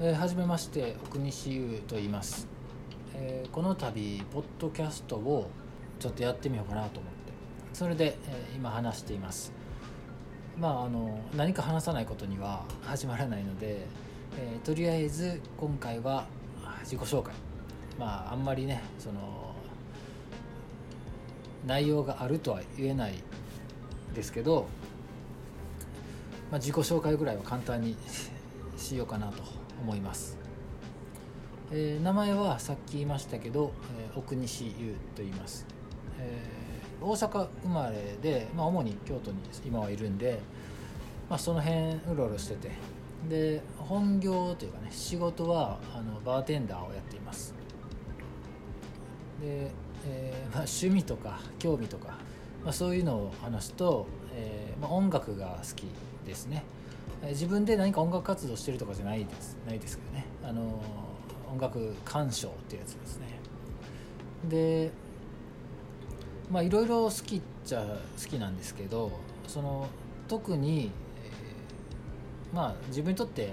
えー、はじめまして奥西優と言います、えー、この度ポッドキャストをちょっとやってみようかなと思って。それで、えー、今話しています。まああの何か話さないことには始まらないので、えー、とりあえず今回は自己紹介。まああんまりねその内容があるとは言えないですけど、まあ、自己紹介ぐらいは簡単にしようかなと思います、えー、名前はさっき言いましたけど、えー、奥西優と言います、えー、大阪生まれで、まあ、主に京都に今はいるんで、まあ、その辺うろうろしてて。で本業というかね仕事はあのバーテンダーをやっています。で、えーまあ、趣味とか興味とか、まあ、そういうのを話すと、えーまあ、音楽が好きですね。自分で何か音楽活動してるとかじゃないです。ないですけどね。あの音楽鑑賞っていうやつですね。でまあいろいろ好きっちゃ好きなんですけどその特に、えー、まあ自分にとって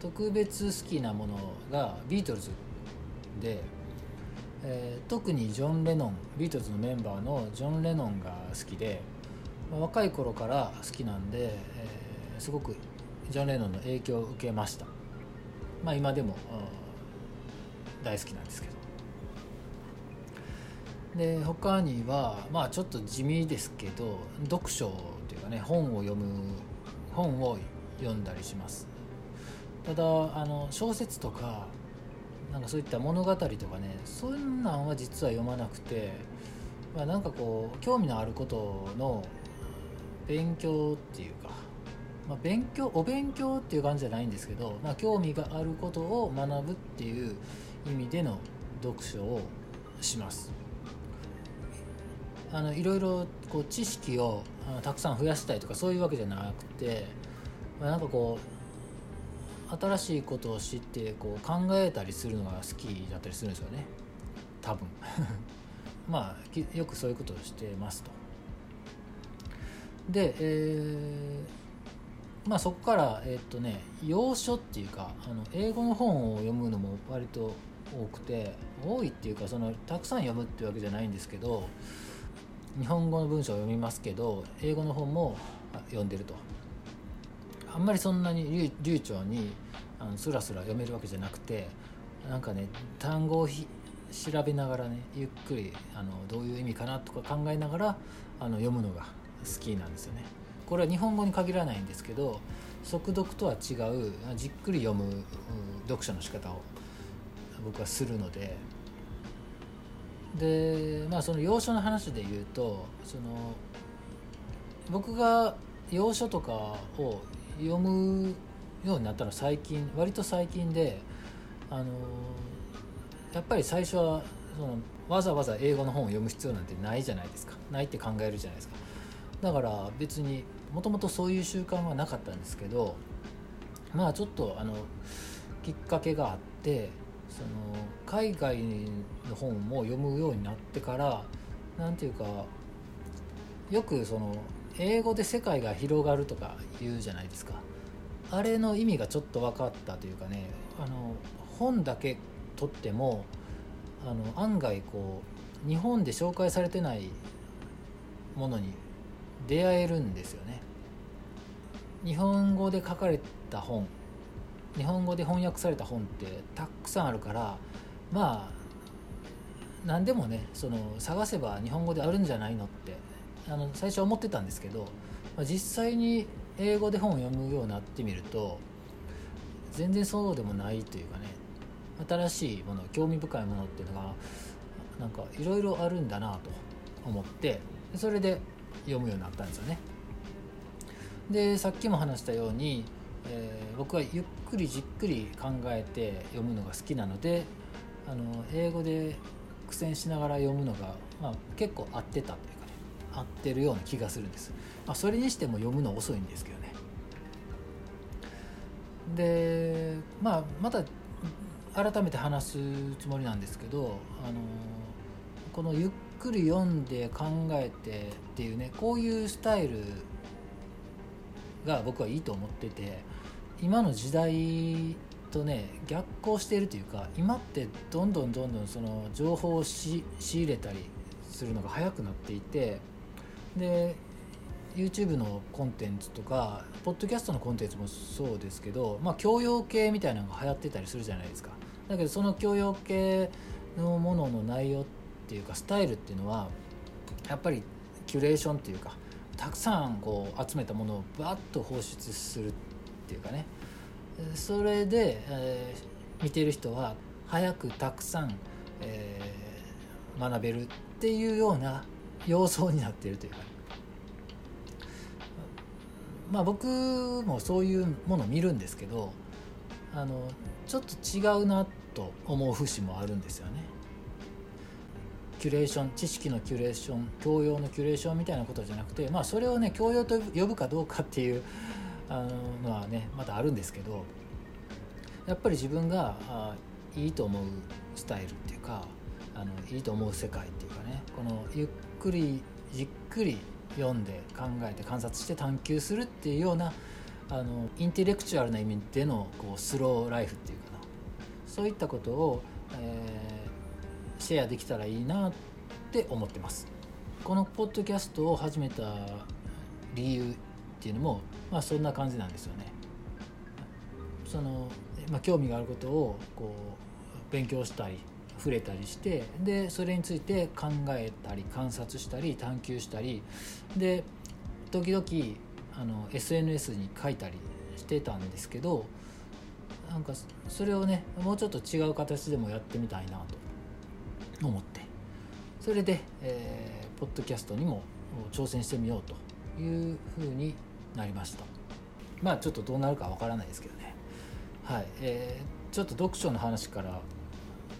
特別好きなものがビートルズで、えー、特にジョン・レノンビートルズのメンバーのジョン・レノンが好きで、まあ、若い頃から好きなんで、えーすごくジョン・レノンの影響を受けました。まあ今でも大好きなんですけど。で他にはまあちょっと地味ですけど読書というかね本を読む本を読んだりします。ただあの小説とかなんかそういった物語とかねそんなんは実は読まなくて、まあ、なんかこう興味のあることの勉強っていうかまあ、勉強お勉強っていう感じじゃないんですけど、まあ、興味があることを学ぶっていう意味での読書をします。あのいろいろこう知識をたくさん増やしたいとかそういうわけじゃなくて、まあ、なんかこう新しいことを知ってこう考えたりするのが好きだったりするんですよね。多分。まあよくそういうことをしてますと。で、えーまあそこからえっとね洋書っていうかあの英語の本を読むのも割と多くて多いっていうかそのたくさん読むっていうわけじゃないんですけど日本語の文章を読みますけど英語の本も読んでるとあんまりそんなに流暢にあのスラスラ読めるわけじゃなくてなんかね単語を調べながらねゆっくりあのどういう意味かなとか考えながらあの読むのが好きなんですよね。これは日本語に限らないんですけど速読とは違うじっくり読む読書の仕方を僕はするので。でまあその洋書の話で言うとその僕が洋書とかを読むようになったのは最近割と最近であのやっぱり最初はそのわざわざ英語の本を読む必要なんてないじゃないですか。ないって考えるじゃないですか。だから別にもともとそういう習慣はなかったんですけどまあちょっとあのきっかけがあってその海外の本も読むようになってから何ていうかよくその英語で世界が広がるとか言うじゃないですか。あれの意味がちょっと分かったというかねあの本だけ取ってもあの案外こう日本で紹介されてないものに出会えるんですよね。日本語で書かれた本日本語で翻訳された本ってたくさんあるからまあ何でもねその探せば日本語であるんじゃないのってあの最初思ってたんですけど、まあ、実際に英語で本を読むようになってみると全然そうでもないというかね新しいもの興味深いものっていうのがなんかいろいろあるんだなと思ってそれで読むようになったんですよね。でさっきも話したように、えー、僕はゆっくりじっくり考えて読むのが好きなのであの英語で苦戦しながら読むのが、まあ、結構合ってたというかね合ってるような気がするんです、まあ、それにしても読むの遅いんですけどねでまあまた改めて話すつもりなんですけどあのこのゆっくり読んで考えてっていうねこういうスタイルが僕はいいと思ってて今の時代とね逆行しているというか今ってどんどんどんどんその情報を仕入れたりするのが早くなっていてで YouTube のコンテンツとかポッドキャストのコンテンツもそうですけど、まあ、教養系みたいなのが流行ってたりするじゃないですか。だけどその教養系のものの内容っていうかスタイルっていうのはやっぱりキュレーションっていうかたくさんこう集めたものをバッと放出するっていうかねそれで、えー、見てる人は早くたくさん、えー、学べるっていうような様相になっているというか、まあ僕もそういうものを見るんですけどあのちょっと違うなと思う節もあるんですよね。キュレーション知識のキュレーション教養のキュレーションみたいなことじゃなくて、まあ、それをね教養と呼ぶかどうかっていうあのはねまたあるんですけどやっぱり自分があいいと思うスタイルっていうかあのいいと思う世界っていうかねこのゆっくりじっくり読んで考えて観察して探求するっていうようなあのインテレクチュアルな意味でのこうスローライフっていうかな。そういったことを、えー、シェアできたらいいなって思ってます。このポッドキャストを始めた理由っていうのも、まあ、そんな感じなんですよね。その、まあ、興味があることをこう勉強したり触れたりしてでそれについて考えたり観察したり探求したりで時々あの SNS に書いたりしてたんですけどなんかそれをねもうちょっと違う形でもやってみたいなと。思って。それで、えー、ポッドキャストにも挑戦してみようというふうになりました。まあちょっとどうなるかわからないですけどね。はい、えー、ちょっと読書の話から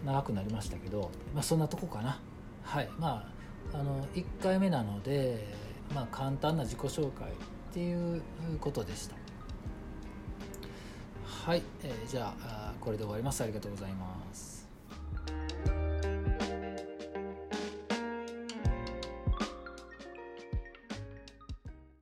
長くなりましたけど、まあ、そんなとこかな。はい。まああの1回目なので、まあ、簡単な自己紹介っていうことでした。はい、えー、じゃあこれで終わります。ありがとうございます。